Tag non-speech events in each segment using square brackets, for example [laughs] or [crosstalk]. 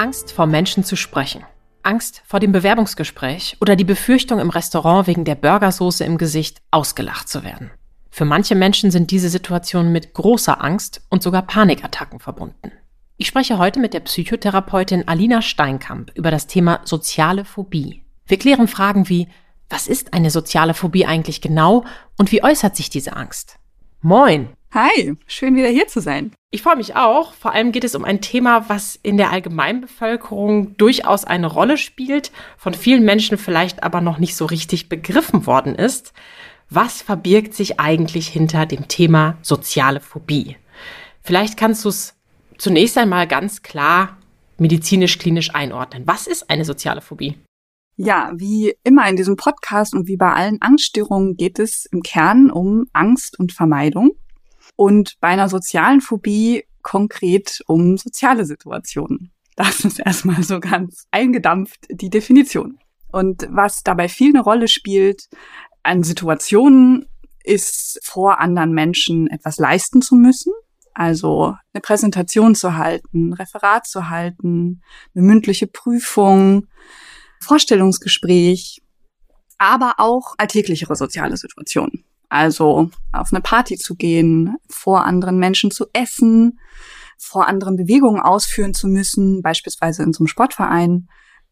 Angst vor Menschen zu sprechen. Angst vor dem Bewerbungsgespräch oder die Befürchtung im Restaurant wegen der Burgersoße im Gesicht ausgelacht zu werden. Für manche Menschen sind diese Situationen mit großer Angst und sogar Panikattacken verbunden. Ich spreche heute mit der Psychotherapeutin Alina Steinkamp über das Thema soziale Phobie. Wir klären Fragen wie, was ist eine soziale Phobie eigentlich genau und wie äußert sich diese Angst? Moin! Hi, schön wieder hier zu sein. Ich freue mich auch. Vor allem geht es um ein Thema, was in der Allgemeinbevölkerung durchaus eine Rolle spielt, von vielen Menschen vielleicht aber noch nicht so richtig begriffen worden ist. Was verbirgt sich eigentlich hinter dem Thema soziale Phobie? Vielleicht kannst du es zunächst einmal ganz klar medizinisch-klinisch einordnen. Was ist eine soziale Phobie? Ja, wie immer in diesem Podcast und wie bei allen Angststörungen geht es im Kern um Angst und Vermeidung und bei einer sozialen Phobie konkret um soziale Situationen. Das ist erstmal so ganz eingedampft die Definition. Und was dabei viel eine Rolle spielt an Situationen, ist vor anderen Menschen etwas leisten zu müssen. Also eine Präsentation zu halten, Referat zu halten, eine mündliche Prüfung, Vorstellungsgespräch, aber auch alltäglichere soziale Situationen. Also auf eine Party zu gehen, vor anderen Menschen zu essen, vor anderen Bewegungen ausführen zu müssen, beispielsweise in so einem Sportverein.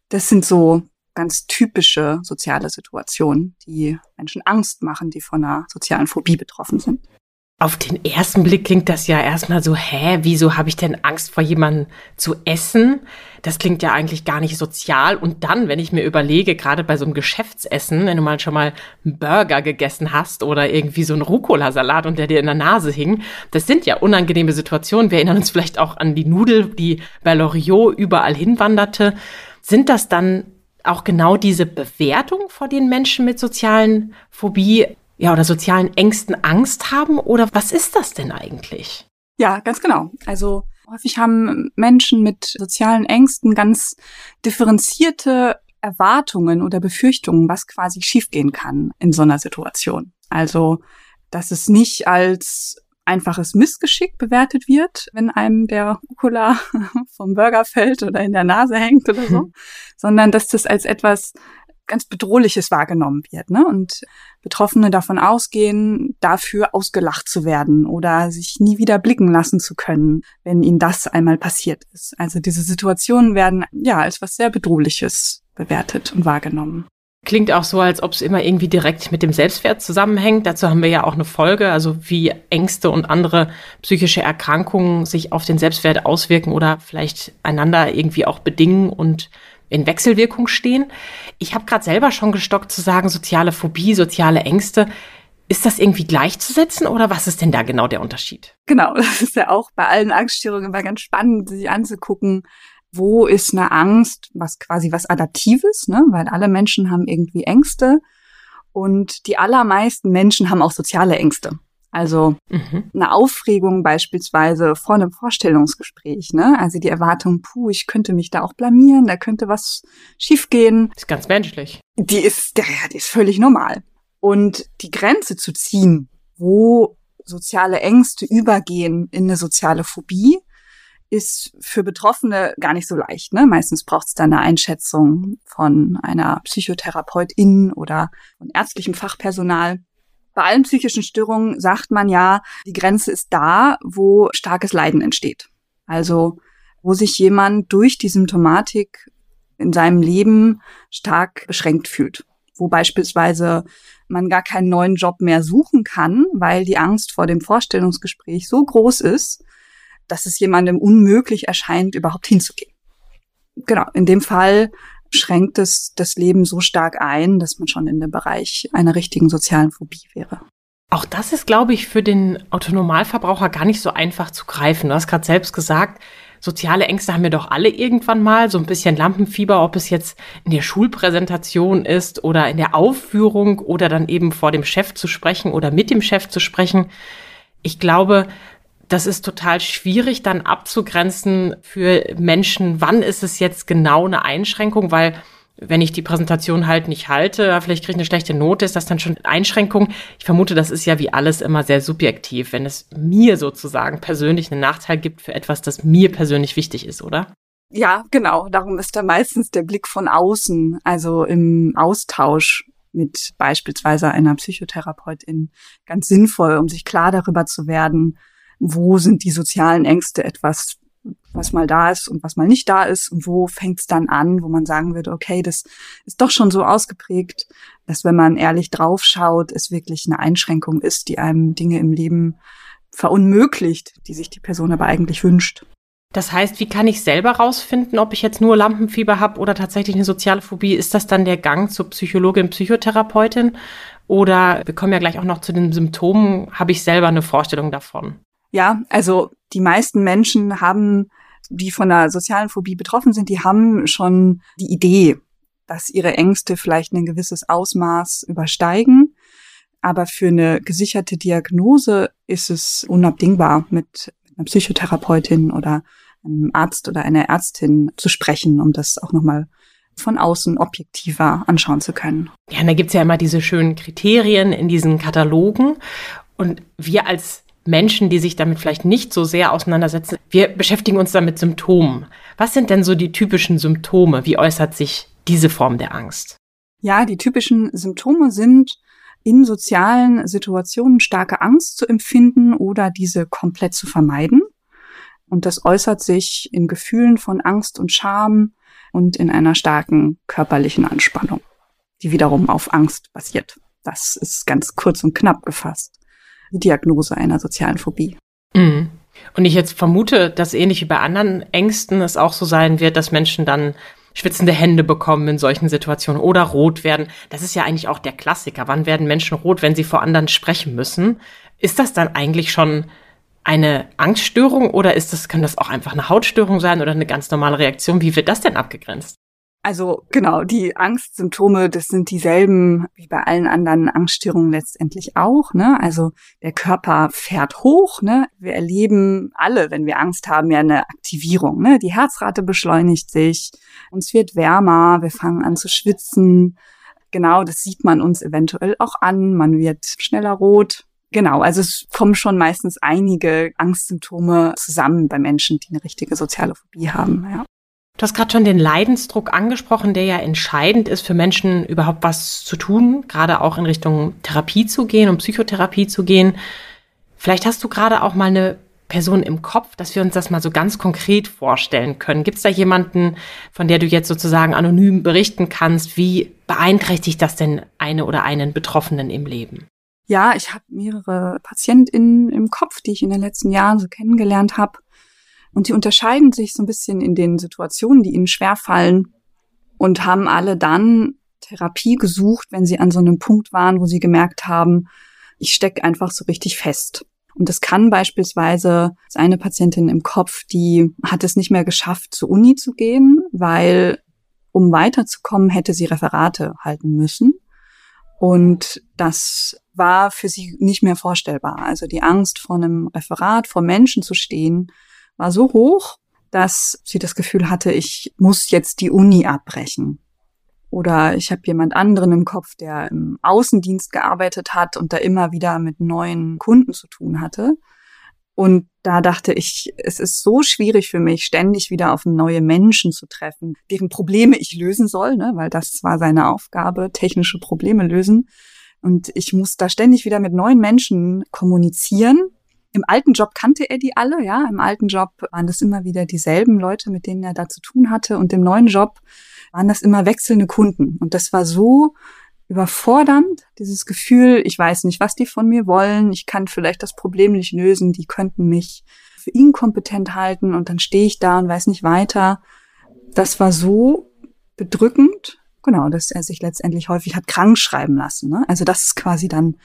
Das sind so ganz typische soziale Situationen, die Menschen Angst machen, die von einer sozialen Phobie betroffen sind. Auf den ersten Blick klingt das ja erstmal so, hä, wieso habe ich denn Angst vor jemandem zu essen? Das klingt ja eigentlich gar nicht sozial. Und dann, wenn ich mir überlege, gerade bei so einem Geschäftsessen, wenn du mal schon mal einen Burger gegessen hast oder irgendwie so einen Rucola-Salat und der dir in der Nase hing, das sind ja unangenehme Situationen. Wir erinnern uns vielleicht auch an die Nudel, die bei Loriot überall hinwanderte. Sind das dann auch genau diese Bewertung vor den Menschen mit sozialen Phobie ja, oder sozialen Ängsten Angst haben? Oder was ist das denn eigentlich? Ja, ganz genau. Also häufig haben Menschen mit sozialen Ängsten ganz differenzierte Erwartungen oder Befürchtungen, was quasi schiefgehen kann in so einer Situation. Also, dass es nicht als einfaches Missgeschick bewertet wird, wenn einem der Rucola [laughs] vom Burger fällt oder in der Nase hängt oder so, [laughs] sondern dass das als etwas ganz Bedrohliches wahrgenommen wird. Ne? Und Betroffene davon ausgehen, dafür ausgelacht zu werden oder sich nie wieder blicken lassen zu können, wenn ihnen das einmal passiert ist. Also diese Situationen werden ja als was sehr Bedrohliches bewertet und wahrgenommen. Klingt auch so, als ob es immer irgendwie direkt mit dem Selbstwert zusammenhängt. Dazu haben wir ja auch eine Folge, also wie Ängste und andere psychische Erkrankungen sich auf den Selbstwert auswirken oder vielleicht einander irgendwie auch bedingen und in Wechselwirkung stehen. Ich habe gerade selber schon gestockt zu sagen, soziale Phobie, soziale Ängste. Ist das irgendwie gleichzusetzen oder was ist denn da genau der Unterschied? Genau, [laughs] das ist ja auch bei allen Angststörungen immer ganz spannend, sich anzugucken, wo ist eine Angst, was quasi was Adaptives, ne? weil alle Menschen haben irgendwie Ängste und die allermeisten Menschen haben auch soziale Ängste. Also mhm. eine Aufregung beispielsweise vor einem Vorstellungsgespräch, ne? Also die Erwartung, puh, ich könnte mich da auch blamieren, da könnte was schiefgehen. Ist ganz menschlich. Die ist, ja, die ist völlig normal. Und die Grenze zu ziehen, wo soziale Ängste übergehen in eine soziale Phobie, ist für Betroffene gar nicht so leicht. Ne? Meistens braucht es da eine Einschätzung von einer Psychotherapeutin oder von ärztlichem Fachpersonal. Bei allen psychischen Störungen sagt man ja, die Grenze ist da, wo starkes Leiden entsteht. Also wo sich jemand durch die Symptomatik in seinem Leben stark beschränkt fühlt. Wo beispielsweise man gar keinen neuen Job mehr suchen kann, weil die Angst vor dem Vorstellungsgespräch so groß ist, dass es jemandem unmöglich erscheint, überhaupt hinzugehen. Genau, in dem Fall schränkt es das Leben so stark ein, dass man schon in dem Bereich einer richtigen sozialen Phobie wäre. Auch das ist, glaube ich, für den Autonomalverbraucher gar nicht so einfach zu greifen. Du hast gerade selbst gesagt, soziale Ängste haben wir doch alle irgendwann mal, so ein bisschen Lampenfieber, ob es jetzt in der Schulpräsentation ist oder in der Aufführung oder dann eben vor dem Chef zu sprechen oder mit dem Chef zu sprechen. Ich glaube, das ist total schwierig dann abzugrenzen für Menschen, wann ist es jetzt genau eine Einschränkung, weil wenn ich die Präsentation halt nicht halte, vielleicht kriege ich eine schlechte Note, ist das dann schon Einschränkung? Ich vermute, das ist ja wie alles immer sehr subjektiv, wenn es mir sozusagen persönlich einen Nachteil gibt für etwas, das mir persönlich wichtig ist, oder? Ja, genau. Darum ist da meistens der Blick von außen, also im Austausch mit beispielsweise einer Psychotherapeutin ganz sinnvoll, um sich klar darüber zu werden, wo sind die sozialen Ängste etwas, was mal da ist und was mal nicht da ist und wo fängt es dann an, wo man sagen würde, okay, das ist doch schon so ausgeprägt, dass wenn man ehrlich draufschaut, es wirklich eine Einschränkung ist, die einem Dinge im Leben verunmöglicht, die sich die Person aber eigentlich wünscht. Das heißt, wie kann ich selber rausfinden, ob ich jetzt nur Lampenfieber habe oder tatsächlich eine soziale Phobie? Ist das dann der Gang zur Psychologin, Psychotherapeutin? Oder wir kommen ja gleich auch noch zu den Symptomen. Habe ich selber eine Vorstellung davon? Ja, also die meisten Menschen haben, die von einer sozialen Phobie betroffen sind, die haben schon die Idee, dass ihre Ängste vielleicht ein gewisses Ausmaß übersteigen. Aber für eine gesicherte Diagnose ist es unabdingbar, mit einer Psychotherapeutin oder einem Arzt oder einer Ärztin zu sprechen, um das auch nochmal von außen objektiver anschauen zu können. Ja, und da gibt's ja immer diese schönen Kriterien in diesen Katalogen. Und wir als Menschen, die sich damit vielleicht nicht so sehr auseinandersetzen, wir beschäftigen uns dann mit Symptomen. Was sind denn so die typischen Symptome? Wie äußert sich diese Form der Angst? Ja, die typischen Symptome sind in sozialen Situationen starke Angst zu empfinden oder diese komplett zu vermeiden. Und das äußert sich in Gefühlen von Angst und Scham und in einer starken körperlichen Anspannung, die wiederum auf Angst basiert. Das ist ganz kurz und knapp gefasst die Diagnose einer sozialen Phobie. Mhm. Und ich jetzt vermute, dass ähnlich wie bei anderen Ängsten es auch so sein wird, dass Menschen dann schwitzende Hände bekommen in solchen Situationen oder rot werden. Das ist ja eigentlich auch der Klassiker. Wann werden Menschen rot, wenn sie vor anderen sprechen müssen? Ist das dann eigentlich schon eine Angststörung oder ist das, kann das auch einfach eine Hautstörung sein oder eine ganz normale Reaktion? Wie wird das denn abgegrenzt? Also genau, die Angstsymptome, das sind dieselben wie bei allen anderen Angststörungen letztendlich auch. Ne? Also der Körper fährt hoch. Ne? Wir erleben alle, wenn wir Angst haben, ja eine Aktivierung. Ne? Die Herzrate beschleunigt sich, uns wird wärmer, wir fangen an zu schwitzen. Genau, das sieht man uns eventuell auch an. Man wird schneller rot. Genau, also es kommen schon meistens einige Angstsymptome zusammen bei Menschen, die eine richtige soziale Phobie haben. Ja. Du hast gerade schon den Leidensdruck angesprochen, der ja entscheidend ist für Menschen überhaupt was zu tun, gerade auch in Richtung Therapie zu gehen und Psychotherapie zu gehen. Vielleicht hast du gerade auch mal eine Person im Kopf, dass wir uns das mal so ganz konkret vorstellen können. Gibt es da jemanden, von der du jetzt sozusagen anonym berichten kannst? Wie beeinträchtigt das denn eine oder einen Betroffenen im Leben? Ja, ich habe mehrere PatientInnen im Kopf, die ich in den letzten Jahren so kennengelernt habe und die unterscheiden sich so ein bisschen in den Situationen, die ihnen schwerfallen und haben alle dann Therapie gesucht, wenn sie an so einem Punkt waren, wo sie gemerkt haben, ich stecke einfach so richtig fest. Und das kann beispielsweise eine Patientin im Kopf, die hat es nicht mehr geschafft, zur Uni zu gehen, weil um weiterzukommen, hätte sie Referate halten müssen. Und das war für sie nicht mehr vorstellbar. Also die Angst vor einem Referat, vor Menschen zu stehen, war so hoch, dass sie das Gefühl hatte, ich muss jetzt die Uni abbrechen. Oder ich habe jemand anderen im Kopf, der im Außendienst gearbeitet hat und da immer wieder mit neuen Kunden zu tun hatte. Und da dachte ich, es ist so schwierig für mich, ständig wieder auf neue Menschen zu treffen, deren Probleme ich lösen soll, ne? weil das war seine Aufgabe, technische Probleme lösen. Und ich muss da ständig wieder mit neuen Menschen kommunizieren im alten Job kannte er die alle, ja. Im alten Job waren das immer wieder dieselben Leute, mit denen er da zu tun hatte. Und im neuen Job waren das immer wechselnde Kunden. Und das war so überfordernd, dieses Gefühl, ich weiß nicht, was die von mir wollen, ich kann vielleicht das Problem nicht lösen, die könnten mich für inkompetent halten und dann stehe ich da und weiß nicht weiter. Das war so bedrückend, genau, dass er sich letztendlich häufig hat krank schreiben lassen. Ne? Also das ist quasi dann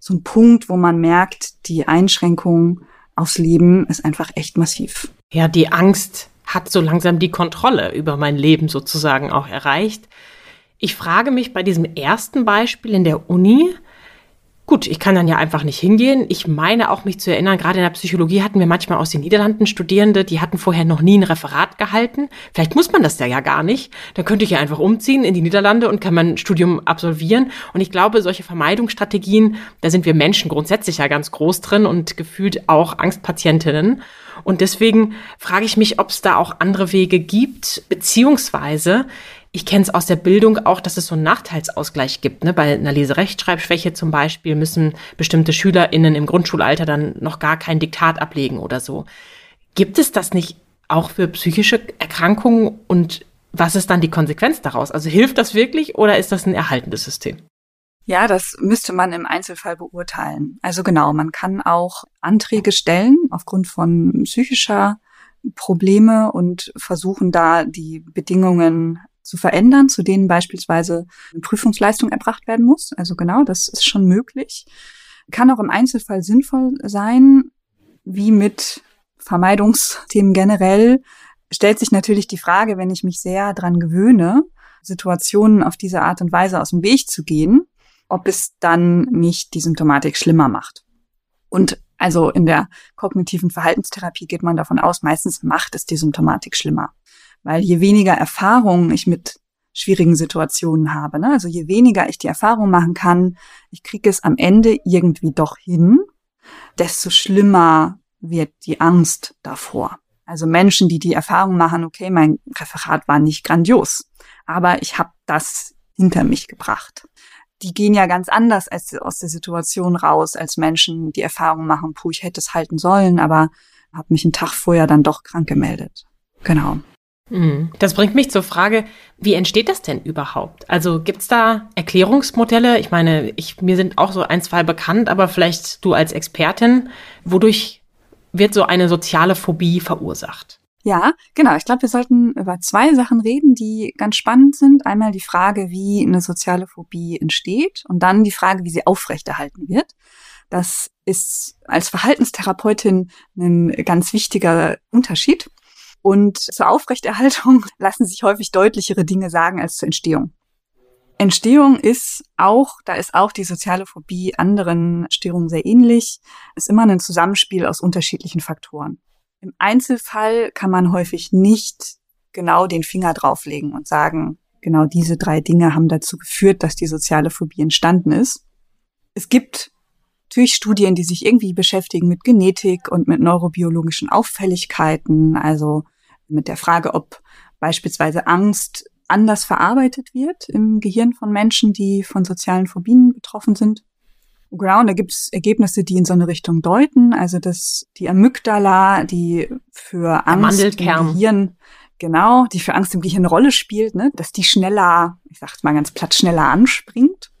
so ein Punkt, wo man merkt, die Einschränkung aufs Leben ist einfach echt massiv. Ja, die Angst hat so langsam die Kontrolle über mein Leben sozusagen auch erreicht. Ich frage mich bei diesem ersten Beispiel in der Uni, Gut, ich kann dann ja einfach nicht hingehen. Ich meine auch mich zu erinnern, gerade in der Psychologie hatten wir manchmal aus den Niederlanden Studierende, die hatten vorher noch nie ein Referat gehalten. Vielleicht muss man das ja gar nicht. Dann könnte ich ja einfach umziehen in die Niederlande und kann mein Studium absolvieren. Und ich glaube, solche Vermeidungsstrategien, da sind wir Menschen grundsätzlich ja ganz groß drin und gefühlt auch Angstpatientinnen. Und deswegen frage ich mich, ob es da auch andere Wege gibt, beziehungsweise ich kenne es aus der Bildung auch, dass es so einen Nachteilsausgleich gibt. Ne? Bei einer Leserechtschreibschwäche zum Beispiel müssen bestimmte SchülerInnen im Grundschulalter dann noch gar kein Diktat ablegen oder so. Gibt es das nicht auch für psychische Erkrankungen und was ist dann die Konsequenz daraus? Also hilft das wirklich oder ist das ein erhaltendes System? Ja, das müsste man im Einzelfall beurteilen. Also genau, man kann auch Anträge stellen aufgrund von psychischer Probleme und versuchen da die Bedingungen zu verändern, zu denen beispielsweise eine Prüfungsleistung erbracht werden muss. Also genau, das ist schon möglich. Kann auch im Einzelfall sinnvoll sein, wie mit Vermeidungsthemen generell, stellt sich natürlich die Frage, wenn ich mich sehr dran gewöhne, Situationen auf diese Art und Weise aus dem Weg zu gehen, ob es dann nicht die Symptomatik schlimmer macht. Und also in der kognitiven Verhaltenstherapie geht man davon aus, meistens macht es die Symptomatik schlimmer. Weil je weniger Erfahrung ich mit schwierigen Situationen habe, ne? also je weniger ich die Erfahrung machen kann, ich kriege es am Ende irgendwie doch hin, desto schlimmer wird die Angst davor. Also Menschen, die die Erfahrung machen, okay, mein Referat war nicht grandios, aber ich habe das hinter mich gebracht. Die gehen ja ganz anders als aus der Situation raus, als Menschen, die Erfahrung machen, puh, ich hätte es halten sollen, aber habe mich einen Tag vorher dann doch krank gemeldet. Genau. Mhm. Das bringt mich zur Frage, wie entsteht das denn überhaupt? Also gibt's da Erklärungsmodelle? Ich meine, ich, mir sind auch so ein, zwei bekannt, aber vielleicht du als Expertin, wodurch wird so eine soziale Phobie verursacht? Ja, genau. Ich glaube, wir sollten über zwei Sachen reden, die ganz spannend sind. Einmal die Frage, wie eine soziale Phobie entsteht und dann die Frage, wie sie aufrechterhalten wird. Das ist als Verhaltenstherapeutin ein ganz wichtiger Unterschied. Und zur Aufrechterhaltung [laughs] lassen sich häufig deutlichere Dinge sagen als zur Entstehung. Entstehung ist auch, da ist auch die soziale Phobie anderen Störungen sehr ähnlich, ist immer ein Zusammenspiel aus unterschiedlichen Faktoren. Im Einzelfall kann man häufig nicht genau den Finger drauflegen und sagen, genau diese drei Dinge haben dazu geführt, dass die soziale Phobie entstanden ist. Es gibt natürlich Studien, die sich irgendwie beschäftigen mit Genetik und mit neurobiologischen Auffälligkeiten, also mit der Frage, ob beispielsweise Angst anders verarbeitet wird im Gehirn von Menschen, die von sozialen Phobien betroffen sind. Genau, und da gibt es Ergebnisse, die in so eine Richtung deuten. Also dass die Amygdala, die für Angst im Gehirn, genau, die für Angst im Gehirn eine Rolle spielt, ne, dass die schneller, ich sag's mal ganz platt, schneller anspringt.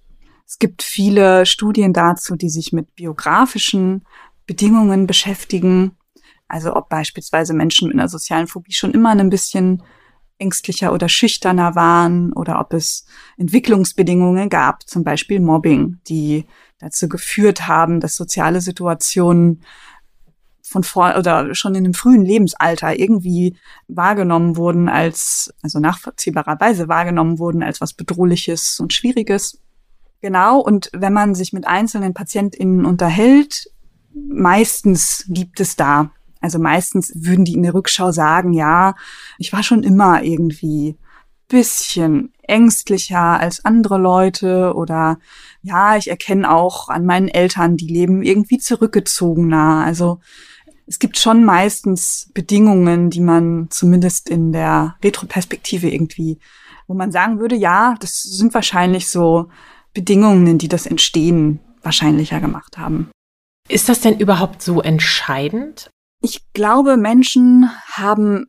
Es gibt viele Studien dazu, die sich mit biografischen Bedingungen beschäftigen. Also ob beispielsweise Menschen mit einer sozialen Phobie schon immer ein bisschen ängstlicher oder schüchterner waren oder ob es Entwicklungsbedingungen gab, zum Beispiel Mobbing, die dazu geführt haben, dass soziale Situationen von vor oder schon in einem frühen Lebensalter irgendwie wahrgenommen wurden als, also nachvollziehbarerweise wahrgenommen wurden als was Bedrohliches und Schwieriges. Genau, und wenn man sich mit einzelnen PatientInnen unterhält, meistens gibt es da, also meistens würden die in der Rückschau sagen, ja, ich war schon immer irgendwie bisschen ängstlicher als andere Leute oder ja, ich erkenne auch an meinen Eltern, die leben irgendwie zurückgezogener. Also es gibt schon meistens Bedingungen, die man zumindest in der Retroperspektive irgendwie, wo man sagen würde, ja, das sind wahrscheinlich so Bedingungen, die das Entstehen wahrscheinlicher gemacht haben. Ist das denn überhaupt so entscheidend? Ich glaube, Menschen haben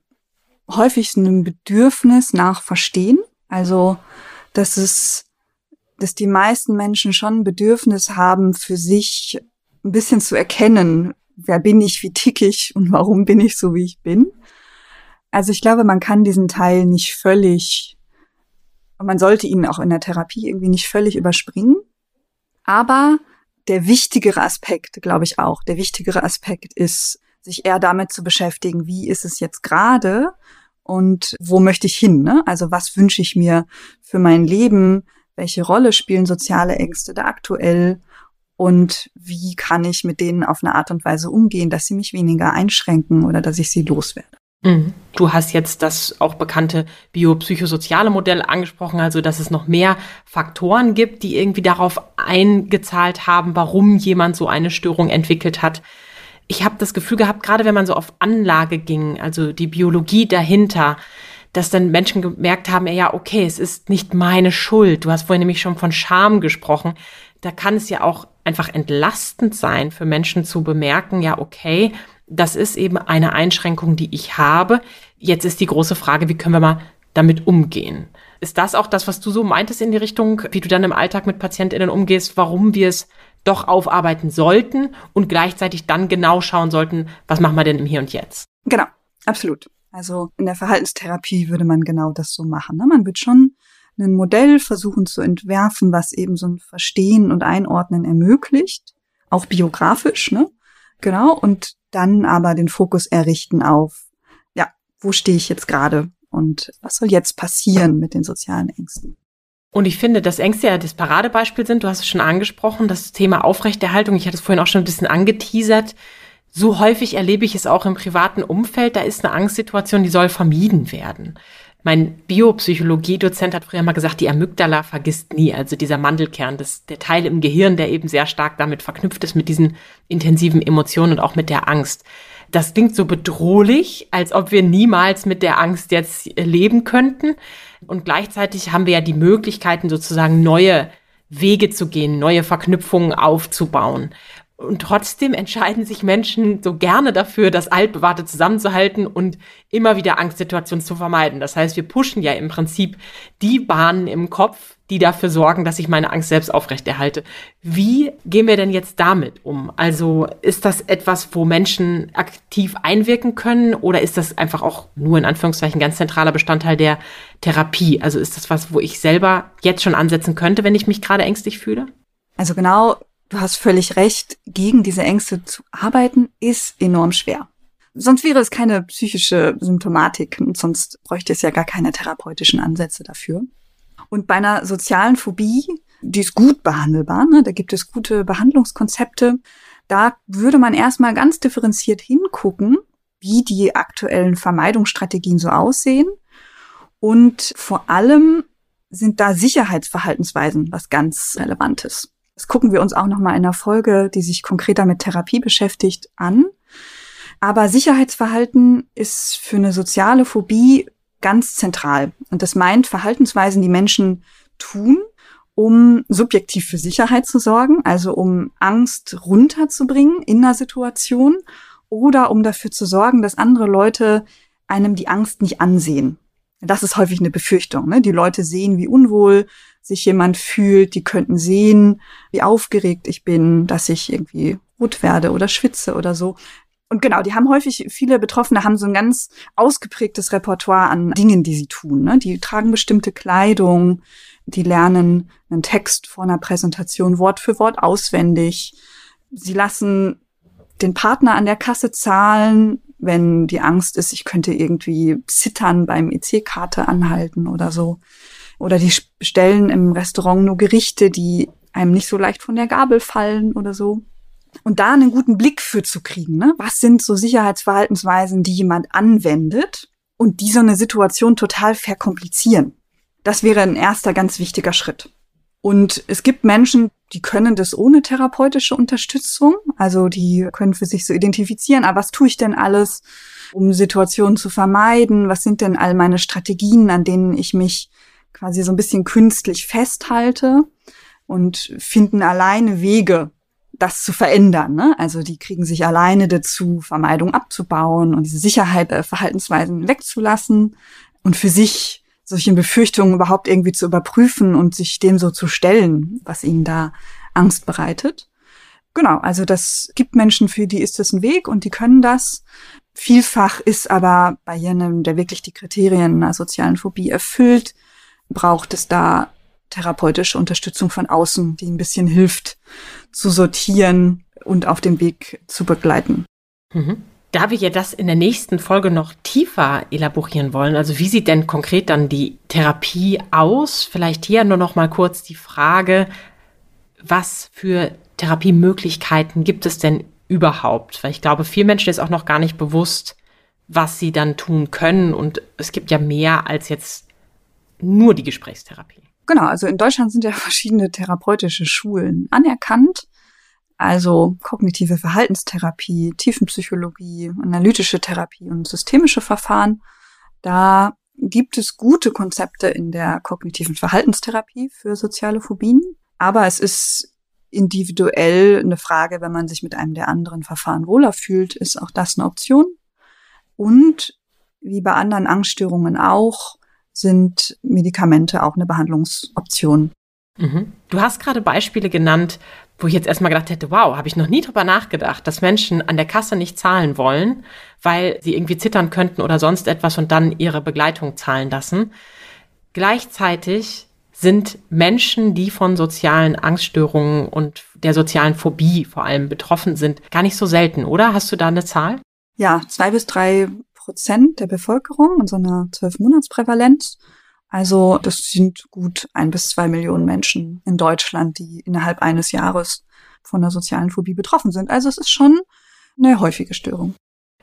häufig ein Bedürfnis nach Verstehen. Also, dass es, dass die meisten Menschen schon ein Bedürfnis haben, für sich ein bisschen zu erkennen, wer bin ich, wie tick ich und warum bin ich so, wie ich bin. Also ich glaube, man kann diesen Teil nicht völlig und man sollte ihn auch in der Therapie irgendwie nicht völlig überspringen. Aber der wichtigere Aspekt, glaube ich auch, der wichtigere Aspekt ist sich eher damit zu beschäftigen, wie ist es jetzt gerade und wo möchte ich hin? Ne? Also was wünsche ich mir für mein Leben? Welche Rolle spielen soziale Ängste da aktuell? Und wie kann ich mit denen auf eine Art und Weise umgehen, dass sie mich weniger einschränken oder dass ich sie loswerde? Mhm. Du hast jetzt das auch bekannte biopsychosoziale Modell angesprochen, also dass es noch mehr Faktoren gibt, die irgendwie darauf eingezahlt haben, warum jemand so eine Störung entwickelt hat. Ich habe das Gefühl gehabt, gerade wenn man so auf Anlage ging, also die Biologie dahinter, dass dann Menschen gemerkt haben, ja, okay, es ist nicht meine Schuld. Du hast vorhin nämlich schon von Scham gesprochen. Da kann es ja auch einfach entlastend sein für Menschen zu bemerken, ja, okay, das ist eben eine Einschränkung, die ich habe. Jetzt ist die große Frage, wie können wir mal damit umgehen? Ist das auch das, was du so meintest in die Richtung, wie du dann im Alltag mit PatientInnen umgehst, warum wir es doch aufarbeiten sollten und gleichzeitig dann genau schauen sollten, was machen wir denn im Hier und Jetzt? Genau, absolut. Also in der Verhaltenstherapie würde man genau das so machen. Ne? Man wird schon ein Modell versuchen zu entwerfen, was eben so ein Verstehen und Einordnen ermöglicht, auch biografisch, ne? Genau, und dann aber den Fokus errichten auf, ja, wo stehe ich jetzt gerade und was soll jetzt passieren mit den sozialen Ängsten. Und ich finde, dass Ängste ja das Paradebeispiel sind. Du hast es schon angesprochen, das Thema Aufrechterhaltung. Ich hatte es vorhin auch schon ein bisschen angeteasert. So häufig erlebe ich es auch im privaten Umfeld. Da ist eine Angstsituation, die soll vermieden werden. Mein Biopsychologie-Dozent hat früher mal gesagt, die Amygdala vergisst nie, also dieser Mandelkern, das, der Teil im Gehirn, der eben sehr stark damit verknüpft ist, mit diesen intensiven Emotionen und auch mit der Angst. Das klingt so bedrohlich, als ob wir niemals mit der Angst jetzt leben könnten. Und gleichzeitig haben wir ja die Möglichkeiten, sozusagen neue Wege zu gehen, neue Verknüpfungen aufzubauen. Und trotzdem entscheiden sich Menschen so gerne dafür, das Altbewahrte zusammenzuhalten und immer wieder Angstsituationen zu vermeiden. Das heißt, wir pushen ja im Prinzip die Bahnen im Kopf, die dafür sorgen, dass ich meine Angst selbst aufrechterhalte. Wie gehen wir denn jetzt damit um? Also ist das etwas, wo Menschen aktiv einwirken können oder ist das einfach auch nur in Anführungszeichen ganz zentraler Bestandteil der Therapie? Also ist das was, wo ich selber jetzt schon ansetzen könnte, wenn ich mich gerade ängstlich fühle? Also genau du hast völlig recht, gegen diese Ängste zu arbeiten, ist enorm schwer. Sonst wäre es keine psychische Symptomatik und sonst bräuchte es ja gar keine therapeutischen Ansätze dafür. Und bei einer sozialen Phobie, die ist gut behandelbar, ne? da gibt es gute Behandlungskonzepte, da würde man erstmal ganz differenziert hingucken, wie die aktuellen Vermeidungsstrategien so aussehen. Und vor allem sind da Sicherheitsverhaltensweisen was ganz Relevantes. Das gucken wir uns auch nochmal in einer Folge, die sich konkreter mit Therapie beschäftigt, an. Aber Sicherheitsverhalten ist für eine soziale Phobie ganz zentral. Und das meint Verhaltensweisen, die Menschen tun, um subjektiv für Sicherheit zu sorgen, also um Angst runterzubringen in einer Situation oder um dafür zu sorgen, dass andere Leute einem die Angst nicht ansehen. Das ist häufig eine Befürchtung. Ne? Die Leute sehen, wie unwohl sich jemand fühlt. Die könnten sehen, wie aufgeregt ich bin, dass ich irgendwie rot werde oder schwitze oder so. Und genau, die haben häufig, viele Betroffene haben so ein ganz ausgeprägtes Repertoire an Dingen, die sie tun. Ne? Die tragen bestimmte Kleidung, die lernen einen Text vor einer Präsentation Wort für Wort auswendig. Sie lassen den Partner an der Kasse zahlen, wenn die Angst ist, ich könnte irgendwie zittern beim EC-Karte anhalten oder so. Oder die bestellen im Restaurant nur Gerichte, die einem nicht so leicht von der Gabel fallen oder so. Und da einen guten Blick für zu kriegen, ne? Was sind so Sicherheitsverhaltensweisen, die jemand anwendet und die so eine Situation total verkomplizieren? Das wäre ein erster ganz wichtiger Schritt. Und es gibt Menschen, die können das ohne therapeutische Unterstützung. Also die können für sich so identifizieren, aber was tue ich denn alles, um Situationen zu vermeiden? Was sind denn all meine Strategien, an denen ich mich quasi so ein bisschen künstlich festhalte und finden alleine Wege, das zu verändern. Ne? Also die kriegen sich alleine dazu, Vermeidung abzubauen und diese Sicherheit, äh, Verhaltensweisen wegzulassen und für sich solchen Befürchtungen überhaupt irgendwie zu überprüfen und sich dem so zu stellen, was ihnen da Angst bereitet. Genau, also das gibt Menschen, für die ist das ein Weg und die können das. Vielfach ist aber bei jenem, der wirklich die Kriterien einer sozialen Phobie erfüllt, braucht es da therapeutische Unterstützung von außen, die ein bisschen hilft zu sortieren und auf dem Weg zu begleiten. Mhm. Da wir ja das in der nächsten Folge noch tiefer elaborieren wollen, also wie sieht denn konkret dann die Therapie aus? Vielleicht hier nur noch mal kurz die Frage, was für Therapiemöglichkeiten gibt es denn überhaupt? Weil ich glaube, vielen Menschen ist auch noch gar nicht bewusst, was sie dann tun können. Und es gibt ja mehr als jetzt nur die Gesprächstherapie. Genau, also in Deutschland sind ja verschiedene therapeutische Schulen anerkannt. Also kognitive Verhaltenstherapie, Tiefenpsychologie, analytische Therapie und systemische Verfahren. Da gibt es gute Konzepte in der kognitiven Verhaltenstherapie für soziale Phobien. Aber es ist individuell eine Frage, wenn man sich mit einem der anderen Verfahren wohler fühlt, ist auch das eine Option. Und wie bei anderen Angststörungen auch, sind Medikamente auch eine Behandlungsoption. Mhm. Du hast gerade Beispiele genannt, wo ich jetzt erstmal gedacht hätte, wow, habe ich noch nie drüber nachgedacht, dass Menschen an der Kasse nicht zahlen wollen, weil sie irgendwie zittern könnten oder sonst etwas und dann ihre Begleitung zahlen lassen. Gleichzeitig sind Menschen, die von sozialen Angststörungen und der sozialen Phobie vor allem betroffen sind, gar nicht so selten, oder? Hast du da eine Zahl? Ja, zwei bis drei Prozent der Bevölkerung in so einer Zwölfmonatsprävalenz. Also das sind gut ein bis zwei Millionen Menschen in Deutschland, die innerhalb eines Jahres von der sozialen Phobie betroffen sind. Also es ist schon eine häufige Störung.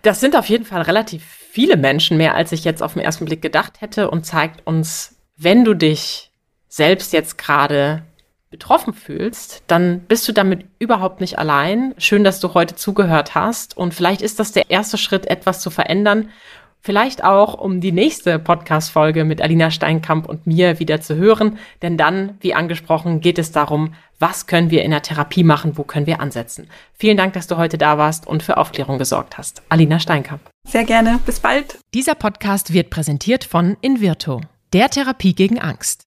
Das sind auf jeden Fall relativ viele Menschen, mehr als ich jetzt auf den ersten Blick gedacht hätte und zeigt uns, wenn du dich selbst jetzt gerade betroffen fühlst, dann bist du damit überhaupt nicht allein. Schön, dass du heute zugehört hast. Und vielleicht ist das der erste Schritt, etwas zu verändern. Vielleicht auch, um die nächste Podcast-Folge mit Alina Steinkamp und mir wieder zu hören. Denn dann, wie angesprochen, geht es darum, was können wir in der Therapie machen, wo können wir ansetzen. Vielen Dank, dass du heute da warst und für Aufklärung gesorgt hast. Alina Steinkamp. Sehr gerne. Bis bald. Dieser Podcast wird präsentiert von Invirto, der Therapie gegen Angst.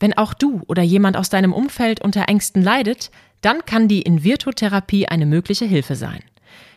Wenn auch du oder jemand aus deinem Umfeld unter Ängsten leidet, dann kann die Invirtu-Therapie eine mögliche Hilfe sein.